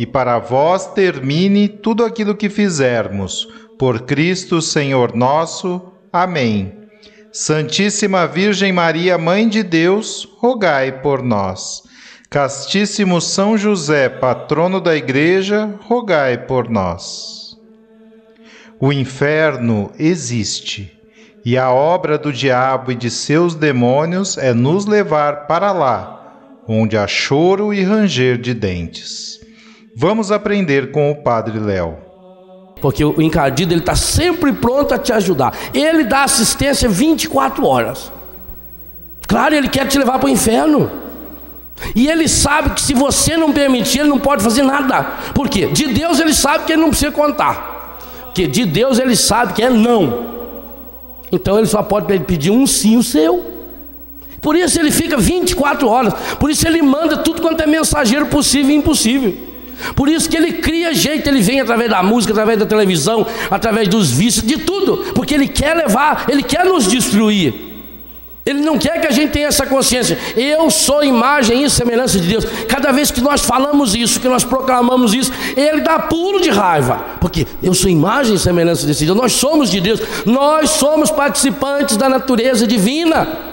e para vós termine tudo aquilo que fizermos. Por Cristo, Senhor nosso. Amém. Santíssima Virgem Maria, Mãe de Deus, rogai por nós. Castíssimo São José, patrono da Igreja, rogai por nós. O inferno existe, e a obra do diabo e de seus demônios é nos levar para lá, onde há choro e ranger de dentes. Vamos aprender com o Padre Léo. Porque o encardido ele está sempre pronto a te ajudar. Ele dá assistência 24 horas. Claro, ele quer te levar para o inferno. E ele sabe que se você não permitir, ele não pode fazer nada. Por quê? De Deus ele sabe que ele não precisa contar. Porque de Deus ele sabe que é não. Então ele só pode pedir um sim o seu. Por isso ele fica 24 horas. Por isso ele manda tudo quanto é mensageiro possível e impossível. Por isso que ele cria jeito, ele vem através da música, através da televisão, através dos vícios, de tudo, porque ele quer levar, ele quer nos destruir. Ele não quer que a gente tenha essa consciência. Eu sou imagem e semelhança de Deus. Cada vez que nós falamos isso, que nós proclamamos isso, ele dá pulo de raiva. Porque eu sou imagem e semelhança desse Deus. Nós somos de Deus. Nós somos participantes da natureza divina.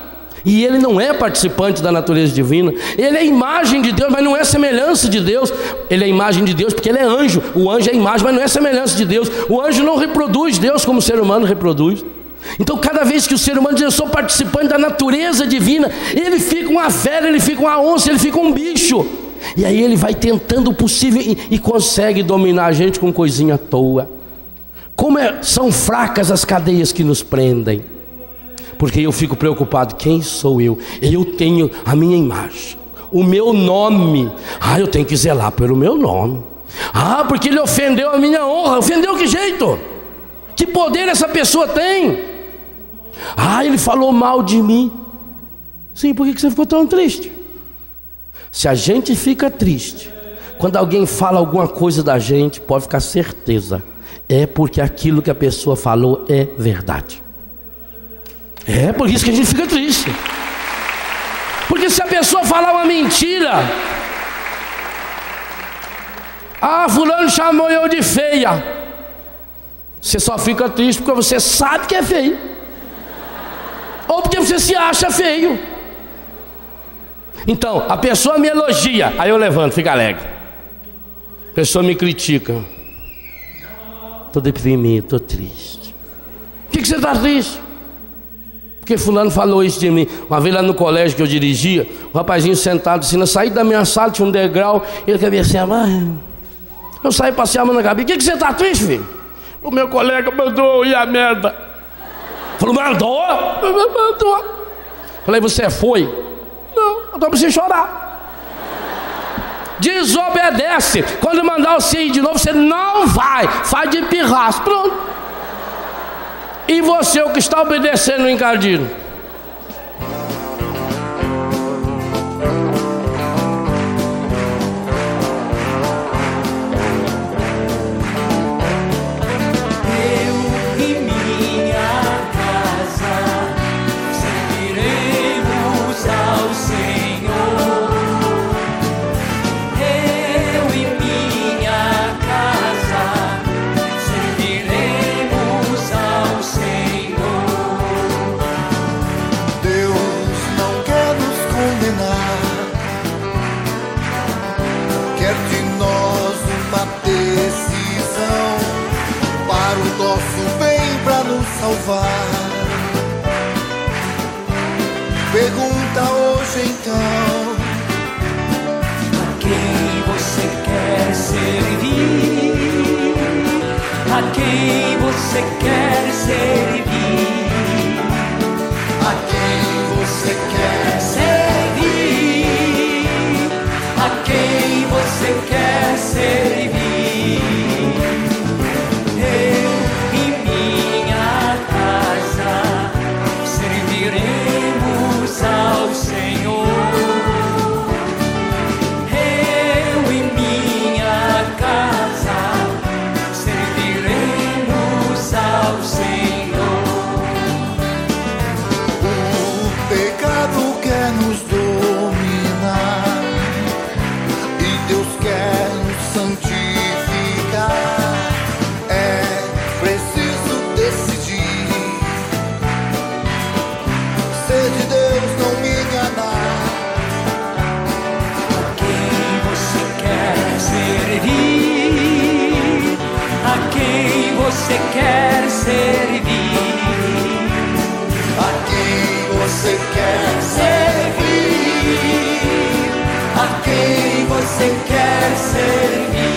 E ele não é participante da natureza divina. Ele é imagem de Deus, mas não é semelhança de Deus. Ele é imagem de Deus porque ele é anjo. O anjo é imagem, mas não é semelhança de Deus. O anjo não reproduz Deus como o ser humano reproduz. Então, cada vez que o ser humano diz eu sou participante da natureza divina, ele fica uma fera, ele fica uma onça, ele fica um bicho. E aí ele vai tentando o possível e, e consegue dominar a gente com coisinha à toa. Como é, são fracas as cadeias que nos prendem porque eu fico preocupado: quem sou eu? Eu tenho a minha imagem, o meu nome. Ah, eu tenho que zelar pelo meu nome. Ah, porque ele ofendeu a minha honra. Ofendeu que jeito? Que poder essa pessoa tem? Ah, ele falou mal de mim. Sim, por que você ficou tão triste? Se a gente fica triste, quando alguém fala alguma coisa da gente, pode ficar certeza, é porque aquilo que a pessoa falou é verdade. É por isso que a gente fica triste. Porque se a pessoa falar uma mentira, ah, fulano chamou eu de feia. Você só fica triste porque você sabe que é feio. Ou porque você se acha feio. Então, a pessoa me elogia, aí eu levanto, fica alegre. A pessoa me critica. Estou deprimido, estou triste. Por que, que você está triste? Porque fulano falou isso de mim. Uma vez lá no colégio que eu dirigia, o rapazinho sentado assim, eu saí da minha sala, tinha um degrau, ele cabeceava. Eu saí passear na cabeça. O que, que você tá triste, filho? O meu colega mandou ir a merda. Falou, mandou? Mandou. Falei, você foi? Não, eu tô precisando chorar. Desobedece. Quando mandar você ir de novo, você não vai. Faz de pirraço. Pronto. E você, o que está obedecendo o encardido? Salvar. Pergunta hoje então: A quem você quer servir? A quem você quer servir? A quem você quer servir?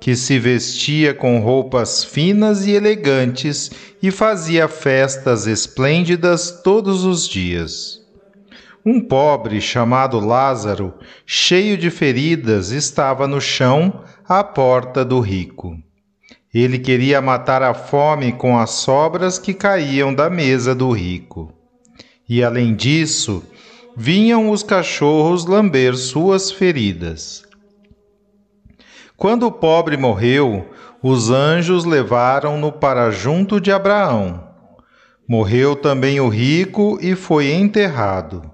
que se vestia com roupas finas e elegantes e fazia festas esplêndidas todos os dias. Um pobre chamado Lázaro, cheio de feridas, estava no chão à porta do rico. Ele queria matar a fome com as sobras que caíam da mesa do rico. E além disso, vinham os cachorros lamber suas feridas. Quando o pobre morreu, os anjos levaram-no para junto de Abraão. Morreu também o rico e foi enterrado.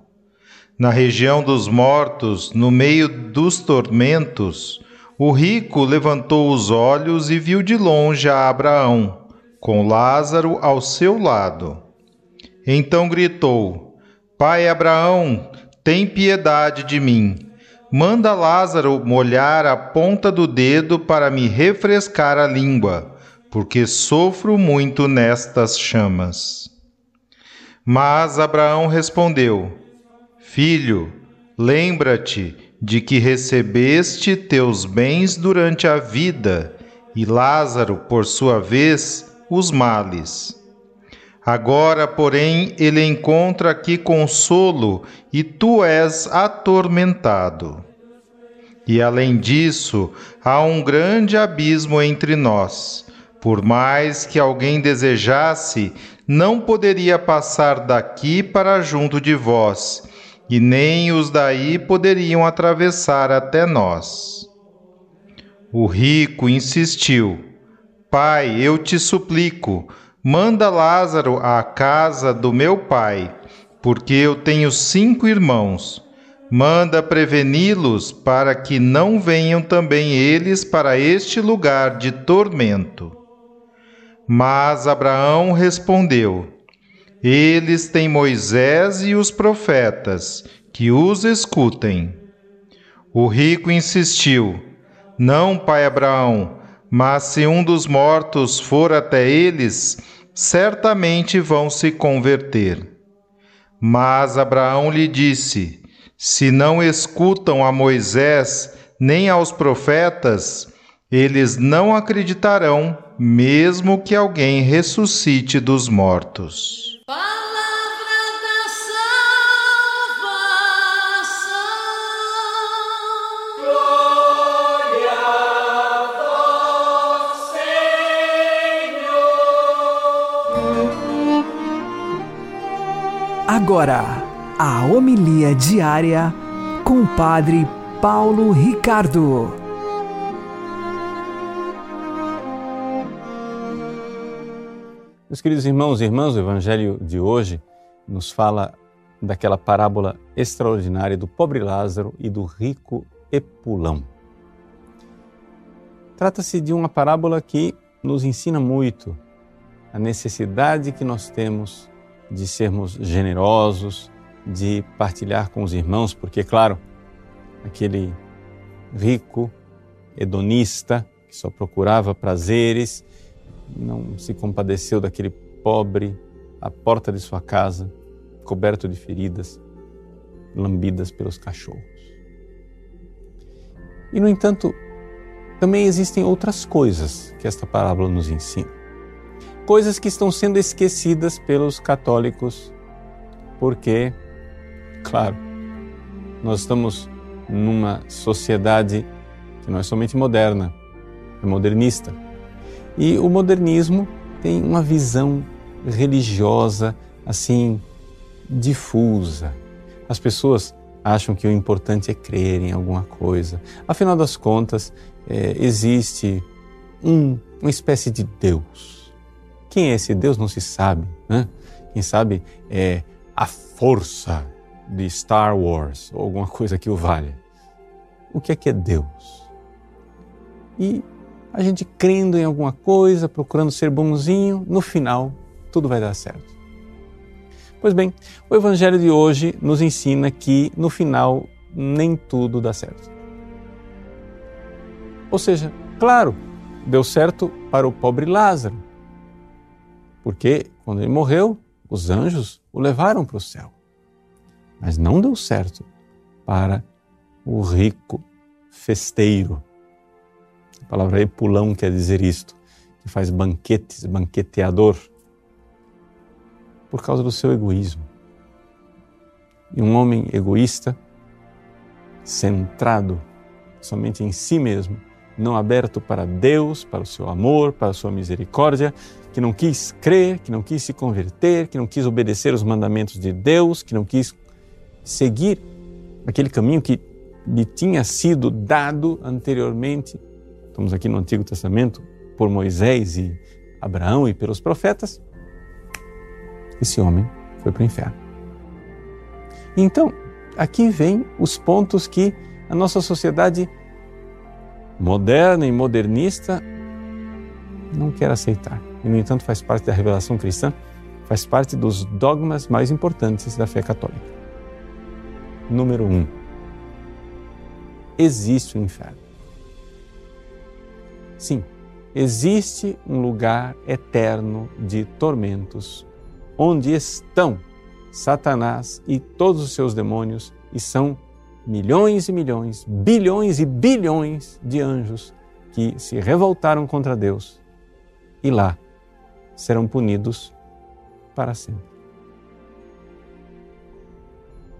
Na região dos mortos, no meio dos tormentos, o rico levantou os olhos e viu de longe a Abraão, com Lázaro ao seu lado. Então gritou: Pai Abraão, tem piedade de mim Manda Lázaro molhar a ponta do dedo para me refrescar a língua, porque sofro muito nestas chamas. Mas Abraão respondeu: Filho, lembra-te de que recebeste teus bens durante a vida, e Lázaro, por sua vez, os males. Agora, porém, ele encontra aqui consolo e tu és atormentado. E além disso, há um grande abismo entre nós. Por mais que alguém desejasse, não poderia passar daqui para junto de vós, e nem os daí poderiam atravessar até nós. O rico insistiu: Pai, eu te suplico, Manda Lázaro à casa do meu pai, porque eu tenho cinco irmãos. Manda preveni-los para que não venham também eles para este lugar de tormento. Mas Abraão respondeu: Eles têm Moisés e os profetas, que os escutem. O rico insistiu: Não, pai Abraão, mas se um dos mortos for até eles, certamente vão se converter. Mas Abraão lhe disse: Se não escutam a Moisés, nem aos profetas, eles não acreditarão, mesmo que alguém ressuscite dos mortos. Palavra da salvação. Agora, a homilia diária com o Padre Paulo Ricardo. Meus queridos irmãos e irmãs, o Evangelho de hoje nos fala daquela parábola extraordinária do pobre Lázaro e do rico Epulão. Trata-se de uma parábola que nos ensina muito a necessidade que nós temos de sermos generosos, de partilhar com os irmãos, porque, claro, aquele rico hedonista que só procurava prazeres, não se compadeceu daquele pobre à porta de sua casa, coberto de feridas, lambidas pelos cachorros. E, no entanto, também existem outras coisas que esta parábola nos ensina. Coisas que estão sendo esquecidas pelos católicos, porque, claro, nós estamos numa sociedade que não é somente moderna, é modernista. E o modernismo tem uma visão religiosa assim difusa. As pessoas acham que o importante é crer em alguma coisa. Afinal das contas, é, existe um, uma espécie de Deus. Quem é esse Deus não se sabe. Né? Quem sabe é a força de Star Wars ou alguma coisa que o valha. O que é que é Deus? E a gente crendo em alguma coisa, procurando ser bonzinho, no final tudo vai dar certo. Pois bem, o Evangelho de hoje nos ensina que no final nem tudo dá certo. Ou seja, claro, deu certo para o pobre Lázaro, porque quando ele morreu, os anjos o levaram para o céu. Mas não deu certo para o rico festeiro. A palavra epulão quer dizer isto, que faz banquetes, banqueteador, por causa do seu egoísmo. E um homem egoísta, centrado somente em si mesmo, não aberto para Deus, para o seu amor, para a sua misericórdia, que não quis crer, que não quis se converter, que não quis obedecer os mandamentos de Deus, que não quis seguir aquele caminho que lhe tinha sido dado anteriormente. Estamos aqui no Antigo Testamento por Moisés e Abraão e pelos profetas. Esse homem foi para o inferno. Então, aqui vem os pontos que a nossa sociedade moderna e modernista não quer aceitar. E, no entanto, faz parte da revelação cristã, faz parte dos dogmas mais importantes da fé católica. Número um, existe o inferno. Sim, existe um lugar eterno de tormentos, onde estão Satanás e todos os seus demônios, e são milhões e milhões, bilhões e bilhões de anjos que se revoltaram contra Deus e lá serão punidos para sempre.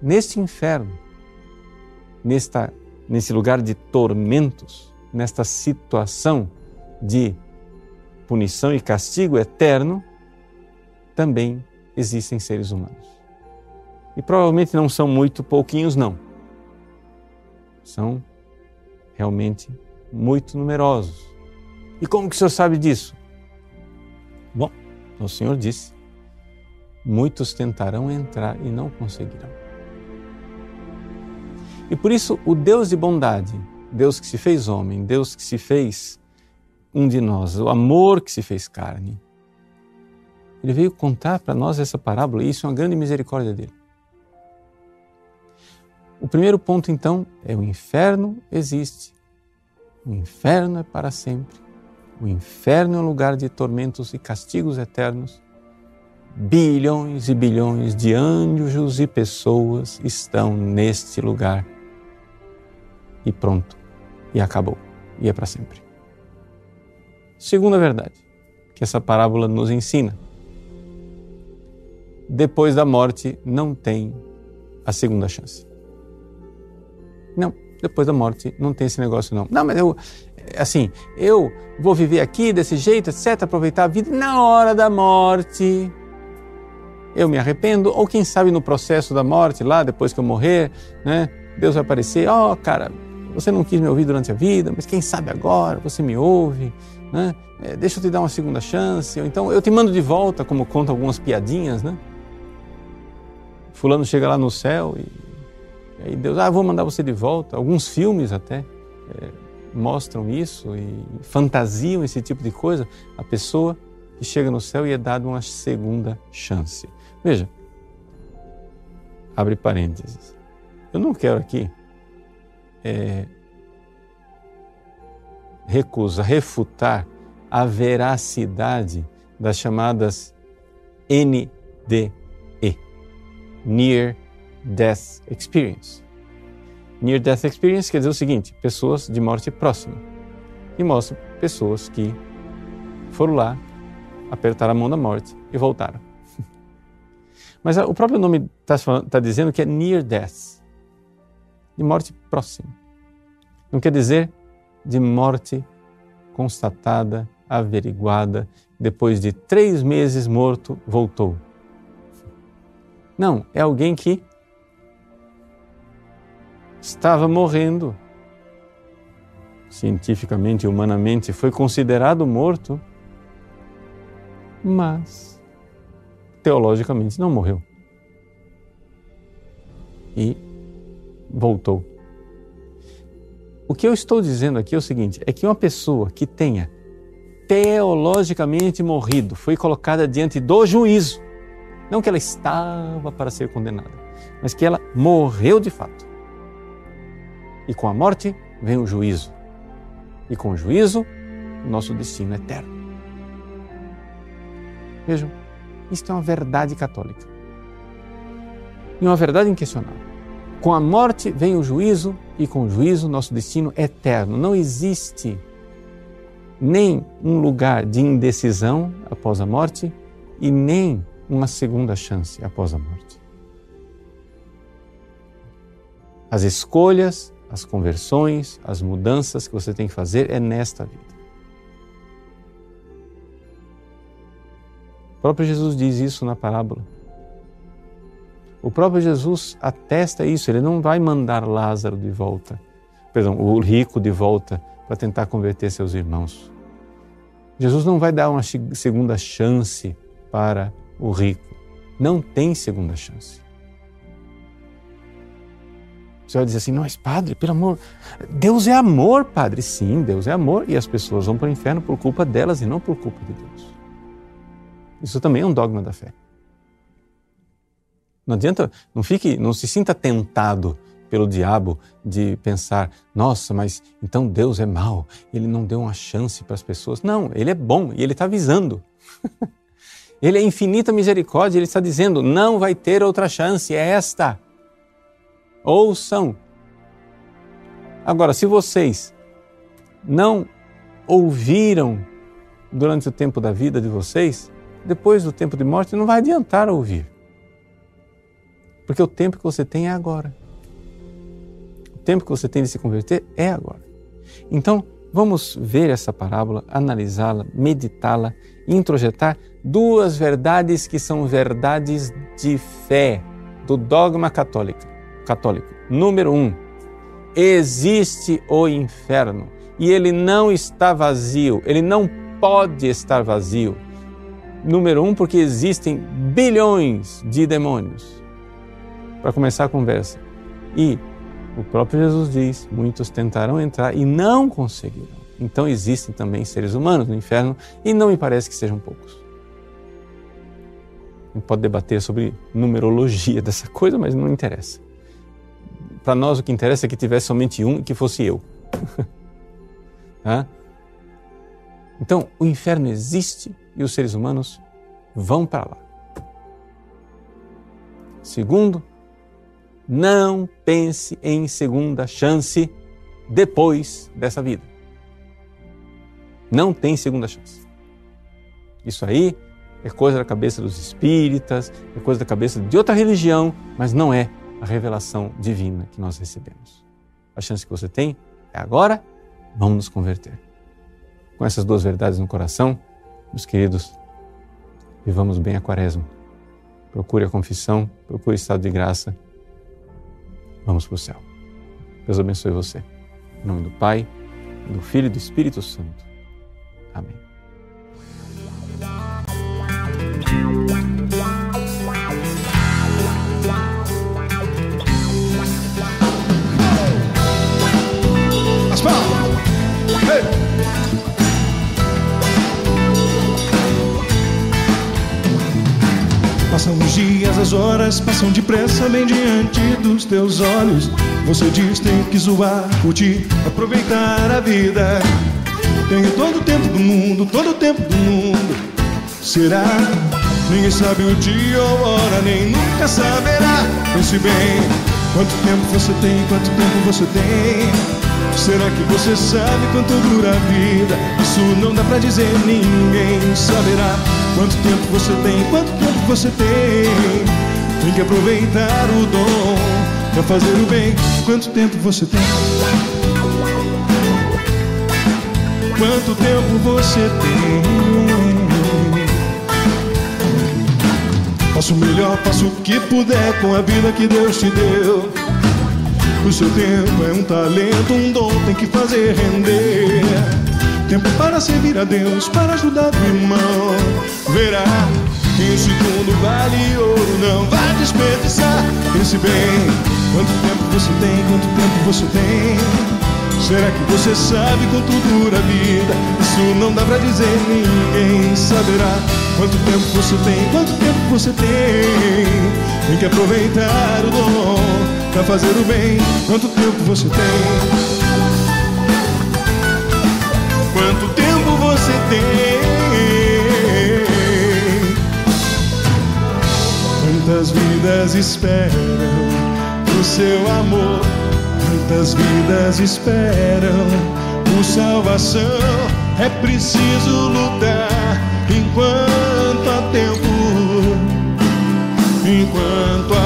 Neste inferno, nesta, nesse lugar de tormentos, nesta situação de punição e castigo eterno, também existem seres humanos. E provavelmente não são muito pouquinhos, não. São realmente muito numerosos. E como que o senhor sabe disso? Bom, o Senhor disse: muitos tentarão entrar e não conseguirão. E por isso, o Deus de bondade, Deus que se fez homem, Deus que se fez um de nós, o amor que se fez carne, ele veio contar para nós essa parábola e isso é uma grande misericórdia dele. O primeiro ponto, então, é o inferno existe. O inferno é para sempre. O inferno é um lugar de tormentos e castigos eternos. Bilhões e bilhões de anjos e pessoas estão neste lugar. E pronto, e acabou, e é para sempre. Segunda verdade que essa parábola nos ensina: depois da morte não tem a segunda chance. Não, depois da morte não tem esse negócio não. Não, mas eu, assim, eu vou viver aqui desse jeito, etc, aproveitar a vida na hora da morte. Eu me arrependo, ou quem sabe no processo da morte, lá depois que eu morrer, né? Deus vai aparecer, ó, oh, cara, você não quis me ouvir durante a vida, mas quem sabe agora você me ouve, né? É, deixa eu te dar uma segunda chance, ou então eu te mando de volta, como conta algumas piadinhas, né? Fulano chega lá no céu e, e Deus, ah, vou mandar você de volta. Alguns filmes até é, mostram isso e fantasiam esse tipo de coisa. A pessoa que chega no céu e é dada uma segunda chance. Veja, abre parênteses. Eu não quero aqui é, recusa, refutar a veracidade das chamadas NDE Near Death Experience. Near Death Experience quer dizer o seguinte: pessoas de morte próxima. E mostra pessoas que foram lá, apertaram a mão da morte e voltaram. Mas o próprio nome está tá dizendo que é Near Death de morte próxima. Não quer dizer de morte constatada, averiguada, depois de três meses morto, voltou. Não, é alguém que estava morrendo. Cientificamente humanamente foi considerado morto, mas teologicamente não morreu. E voltou. O que eu estou dizendo aqui é o seguinte: é que uma pessoa que tenha teologicamente morrido foi colocada diante do juízo não que ela estava para ser condenada, mas que ela morreu de fato. E com a morte vem o juízo. E com o juízo, o nosso destino é eterno. Vejam, isto é uma verdade católica. E uma verdade inquestionável. Com a morte vem o juízo, e com o juízo, nosso destino é eterno. Não existe nem um lugar de indecisão após a morte e nem uma segunda chance após a morte. As escolhas, as conversões, as mudanças que você tem que fazer é nesta vida. O próprio Jesus diz isso na parábola. O próprio Jesus atesta isso, ele não vai mandar Lázaro de volta, perdão, o rico de volta para tentar converter seus irmãos. Jesus não vai dar uma segunda chance para o rico. Não tem segunda chance. Você vai dizer assim, mas padre, pelo amor, Deus é amor, padre. Sim, Deus é amor e as pessoas vão para o inferno por culpa delas e não por culpa de Deus. Isso também é um dogma da fé. Não adianta, não fique, não se sinta tentado pelo diabo de pensar, nossa, mas então Deus é mau, ele não deu uma chance para as pessoas. Não, ele é bom e ele está avisando. Ele é infinita misericórdia, ele está dizendo: não vai ter outra chance, é esta. Ouçam. Agora, se vocês não ouviram durante o tempo da vida de vocês, depois do tempo de morte não vai adiantar ouvir. Porque o tempo que você tem é agora. O tempo que você tem de se converter é agora. Então, vamos ver essa parábola, analisá-la, meditá-la, introjetar duas verdades que são verdades de fé do dogma católico. Católico. Número um, existe o inferno e ele não está vazio, ele não pode estar vazio. Número um, porque existem bilhões de demônios. Para começar a conversa. E o próprio Jesus diz: muitos tentarão entrar e não conseguirão. Então existem também seres humanos no inferno e não me parece que sejam poucos gente pode debater sobre numerologia dessa coisa, mas não interessa. Para nós o que interessa é que tivesse somente um e que fosse eu. tá? Então, o inferno existe e os seres humanos vão para lá. Segundo, não pense em segunda chance depois dessa vida. Não tem segunda chance. Isso aí é coisa da cabeça dos espíritas, é coisa da cabeça de outra religião, mas não é a revelação divina que nós recebemos. A chance que você tem é agora, vamos nos converter. Com essas duas verdades no coração, meus queridos, vivamos bem a quaresma. Procure a confissão, procure o estado de graça. Vamos para o céu. Deus abençoe você. Em nome do Pai, do Filho e do Espírito Santo. Amém. Passam os dias, as horas passam depressa bem diante dos teus olhos. Você diz tem que zoar, curtir, aproveitar a vida. Tenho todo o tempo do mundo, todo o tempo do mundo. Será? Ninguém sabe o dia ou hora, nem nunca saberá. Pense bem, quanto tempo você tem, quanto tempo você tem. Será que você sabe quanto dura a vida? Isso não dá pra dizer, ninguém saberá. Quanto tempo você tem, quanto tempo você tem. Tem que aproveitar o dom pra fazer o bem. Quanto tempo você tem? Quanto tempo você tem? Faça o melhor, faça o que puder com a vida que Deus te deu. O seu tempo é um talento, um dom, tem que fazer render. Tempo para servir a Deus, para ajudar o irmão. Verá que um segundo vale ouro, não vai desperdiçar. Pense bem, quanto tempo você tem, quanto tempo você tem. Será que você sabe quanto dura a vida? Isso não dá pra dizer, ninguém saberá. Quanto tempo você tem, quanto tempo você tem. Tem que aproveitar o dom pra fazer o bem. Quanto tempo você tem? Quanto tempo você tem? Quantas vidas esperam o seu amor? Quantas vidas esperam por salvação? É preciso lutar enquanto há tempo. Enquanto há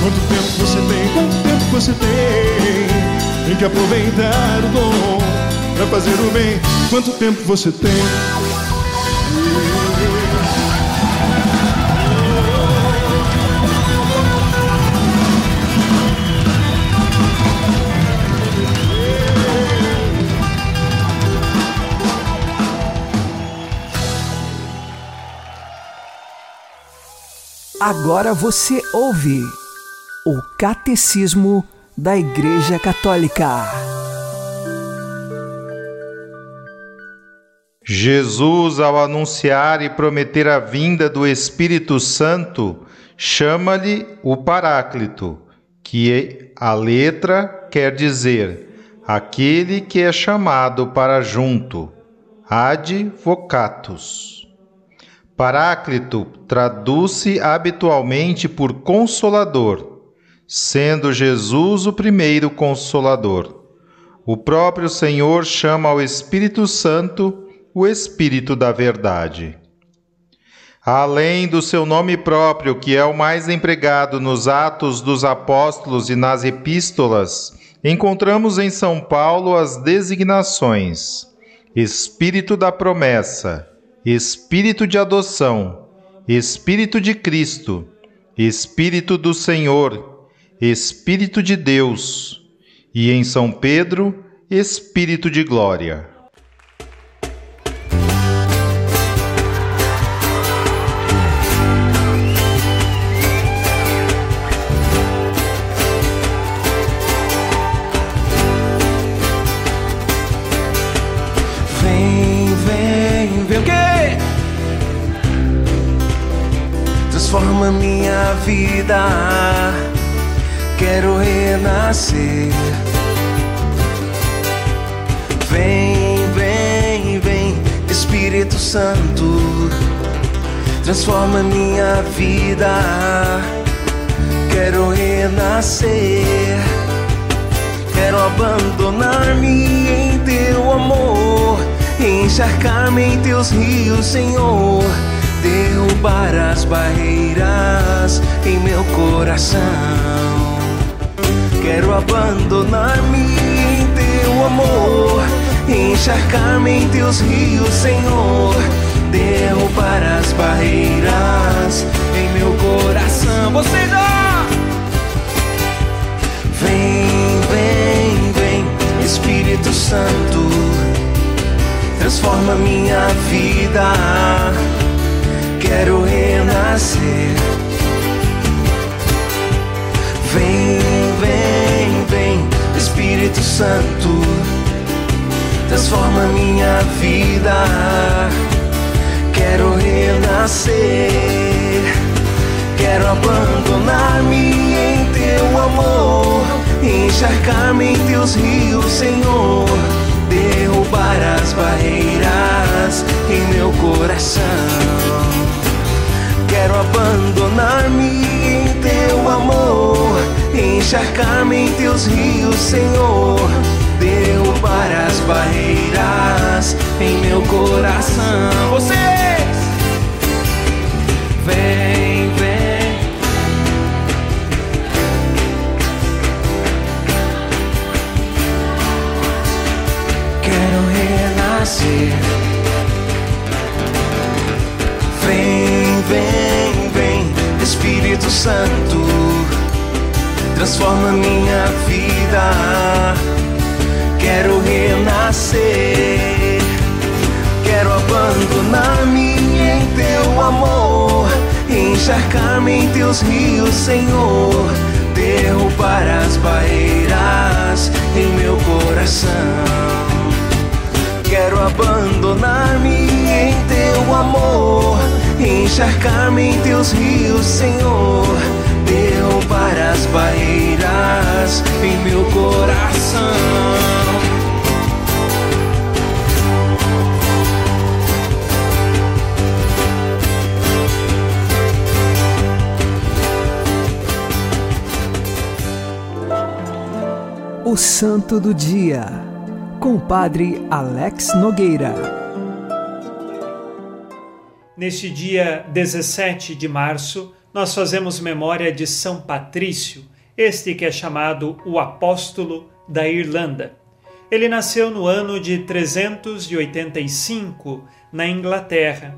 Quanto tempo você tem? Quanto tempo você tem? Tem que aproveitar o dom pra fazer o bem. Quanto tempo você tem? Agora você ouve o Catecismo da Igreja Católica. Jesus, ao anunciar e prometer a vinda do Espírito Santo, chama-lhe o Paráclito, que a letra quer dizer aquele que é chamado para junto, ad vocatus. Paráclito traduz-se habitualmente por consolador, sendo Jesus o primeiro consolador. O próprio Senhor chama ao Espírito Santo o Espírito da Verdade. Além do seu nome próprio, que é o mais empregado nos Atos dos Apóstolos e nas Epístolas, encontramos em São Paulo as designações: Espírito da Promessa, Espírito de Adoção, Espírito de Cristo, Espírito do Senhor, Espírito de Deus, e em São Pedro, Espírito de Glória. Transforma minha vida. Quero renascer. Vem, vem, vem, Espírito Santo. Transforma minha vida. Quero renascer. Quero abandonar-me em teu amor, encharcar-me em teus rios, Senhor. Derrubar as barreiras em meu coração. Quero abandonar-me em teu amor, encharcar-me em teus rios, Senhor. Derrubar as barreiras em meu coração. Vocês, ó! Vem, vem, vem, Espírito Santo, transforma minha vida. Quero renascer. Espírito Santo, transforma minha vida. Quero renascer. Quero abandonar-me em teu amor, encharcar-me em teus rios, Senhor. Derrubar as barreiras encharcar-me em teus rios, Senhor. Derrubar as barreiras em meu coração. Vocês! Vem, vem. Quero renascer. Vem, vem, vem, Espírito Santo, transforma minha vida. Quero renascer. Quero abandonar-me em teu amor, encharcar-me em teus rios, Senhor. Derrubar as barreiras em meu coração. Quero abandonar-me em teu amor, encharcar-me em teus rios, Senhor. Derrubar as barreiras em meu coração. O Santo do Dia, com o Padre Alex Nogueira. Neste dia 17 de março, nós fazemos memória de São Patrício, este que é chamado o Apóstolo da Irlanda. Ele nasceu no ano de 385 na Inglaterra.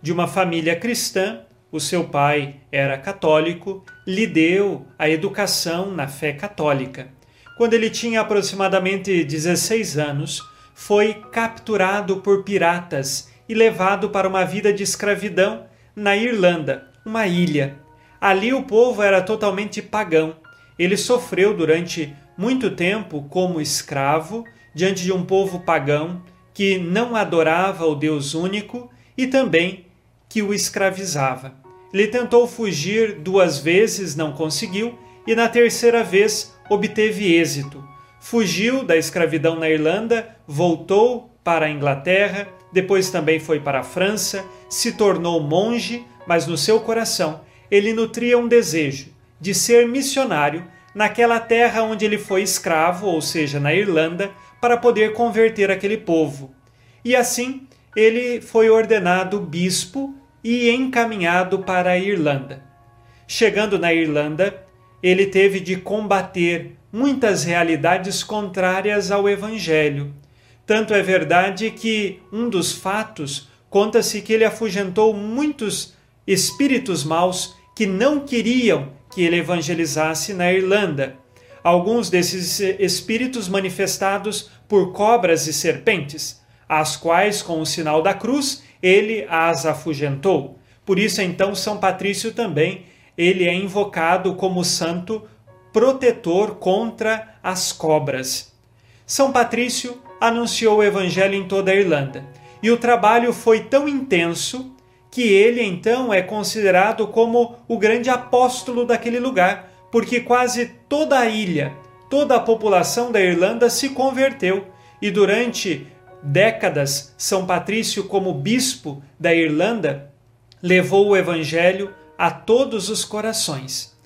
De uma família cristã, o seu pai era católico, lhe deu a educação na fé católica. Quando ele tinha aproximadamente 16 anos, foi capturado por piratas e levado para uma vida de escravidão na Irlanda, uma ilha. Ali o povo era totalmente pagão. Ele sofreu durante muito tempo como escravo diante de um povo pagão que não adorava o Deus único e também que o escravizava. Ele tentou fugir duas vezes, não conseguiu, e na terceira vez obteve êxito. Fugiu da escravidão na Irlanda, voltou para a Inglaterra, depois também foi para a França, se tornou monge, mas no seu coração ele nutria um desejo de ser missionário naquela terra onde ele foi escravo, ou seja, na Irlanda, para poder converter aquele povo. E assim ele foi ordenado bispo e encaminhado para a Irlanda. Chegando na Irlanda, ele teve de combater muitas realidades contrárias ao Evangelho. Tanto é verdade que um dos fatos conta-se que ele afugentou muitos espíritos maus que não queriam que ele evangelizasse na Irlanda. Alguns desses espíritos manifestados por cobras e serpentes, as quais, com o sinal da cruz, ele as afugentou. Por isso, então, São Patrício também ele é invocado como santo protetor contra as cobras. São Patrício anunciou o evangelho em toda a Irlanda, e o trabalho foi tão intenso que ele então é considerado como o grande apóstolo daquele lugar, porque quase toda a ilha, toda a população da Irlanda se converteu, e durante décadas São Patrício como bispo da Irlanda levou o evangelho a todos os corações.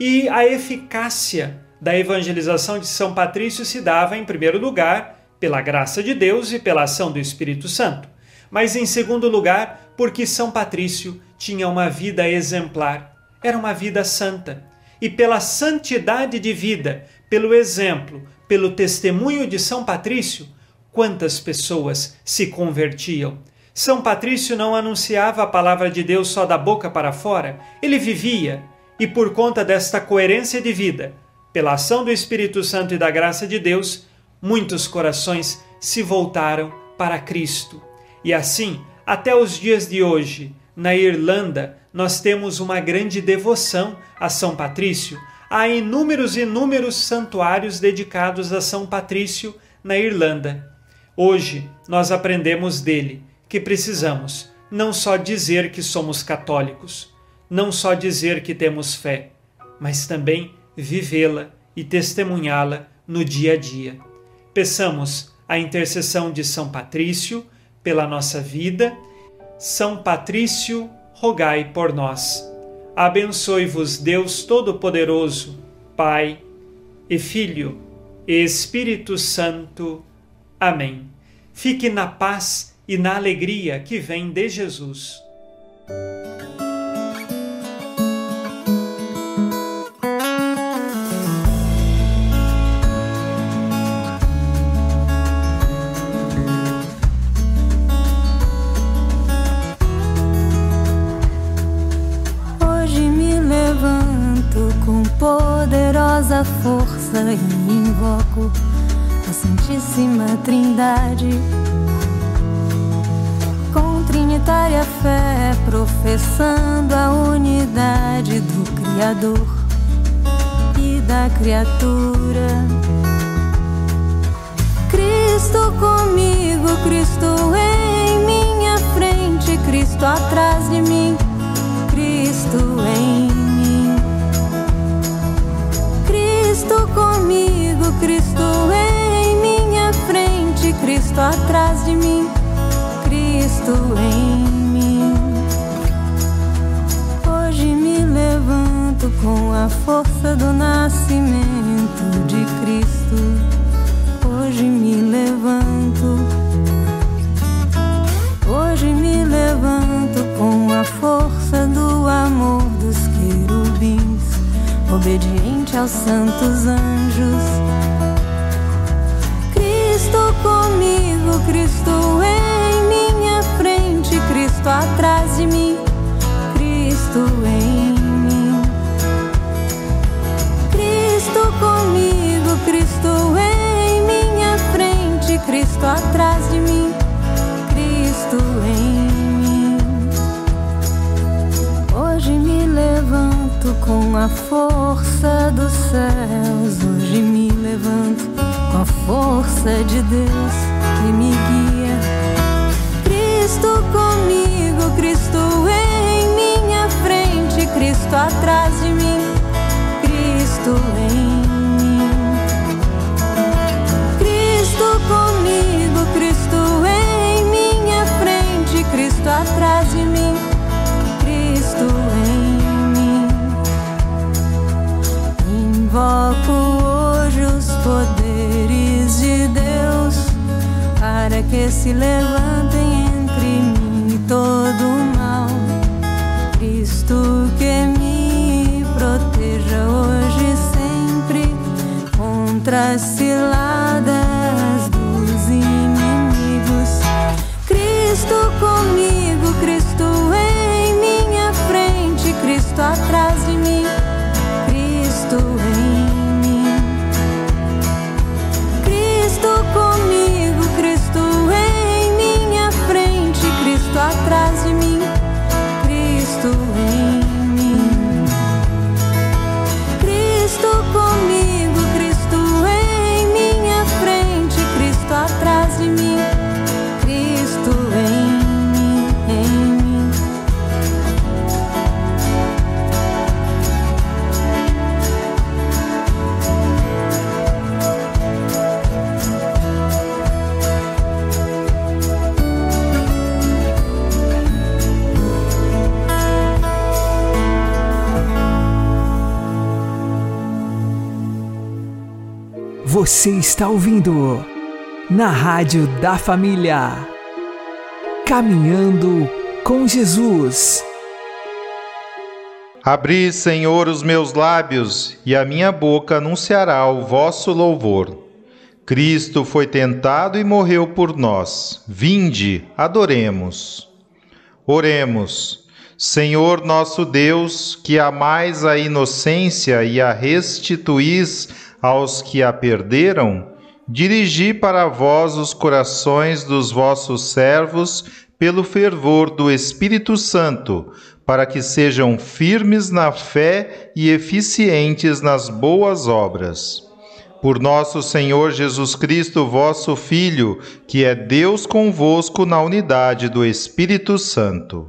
E a eficácia da evangelização de São Patrício se dava, em primeiro lugar, pela graça de Deus e pela ação do Espírito Santo, mas em segundo lugar, porque São Patrício tinha uma vida exemplar, era uma vida santa. E pela santidade de vida, pelo exemplo, pelo testemunho de São Patrício, quantas pessoas se convertiam, são Patrício não anunciava a palavra de Deus só da boca para fora, ele vivia, e por conta desta coerência de vida, pela ação do Espírito Santo e da graça de Deus, muitos corações se voltaram para Cristo. E assim, até os dias de hoje, na Irlanda, nós temos uma grande devoção a São Patrício. Há inúmeros e inúmeros santuários dedicados a São Patrício na Irlanda. Hoje nós aprendemos dele que precisamos não só dizer que somos católicos, não só dizer que temos fé, mas também vivê-la e testemunhá-la no dia a dia. Peçamos a intercessão de São Patrício pela nossa vida. São Patrício, rogai por nós. Abençoe-vos Deus Todo-Poderoso, Pai e Filho e Espírito Santo. Amém. Fique na paz e na alegria que vem de Jesus. Poderosa força e invoco a Santíssima Trindade trinitária fé, professando a unidade do Criador e da criatura. Cristo comigo, Cristo em minha frente, Cristo atrás de mim, Cristo em mim. Cristo comigo, Cristo em minha frente, Cristo atrás de mim. Cristo em mim. Hoje me levanto com a força do nascimento de Cristo. Hoje me levanto. Hoje me levanto com a força do amor obediente aos santos anjos. Cristo comigo, Cristo em minha frente, Cristo atrás de mim, Cristo em mim. Cristo comigo, Cristo em minha frente, Cristo atrás de mim, Cristo em mim. Hoje me levanto com a força dos céus, hoje me levanto com a força de Deus que me guia. Cristo comigo, Cristo em minha frente, Cristo atrás de mim, Cristo em mim. Cristo comigo, Cristo em minha frente, Cristo atrás de mim, Invoco hoje os poderes de Deus para que se levantem entre mim todo o mal. Cristo que me proteja hoje e sempre contra as ciladas Você está ouvindo na Rádio da Família. Caminhando com Jesus. Abri, Senhor, os meus lábios, e a minha boca anunciará o vosso louvor. Cristo foi tentado e morreu por nós. Vinde, adoremos. Oremos. Senhor nosso Deus, que amais a inocência e a restituís aos que a perderam, dirigi para vós os corações dos vossos servos pelo fervor do Espírito Santo, para que sejam firmes na fé e eficientes nas boas obras por nosso Senhor Jesus Cristo, vosso Filho, que é Deus convosco na unidade do Espírito Santo.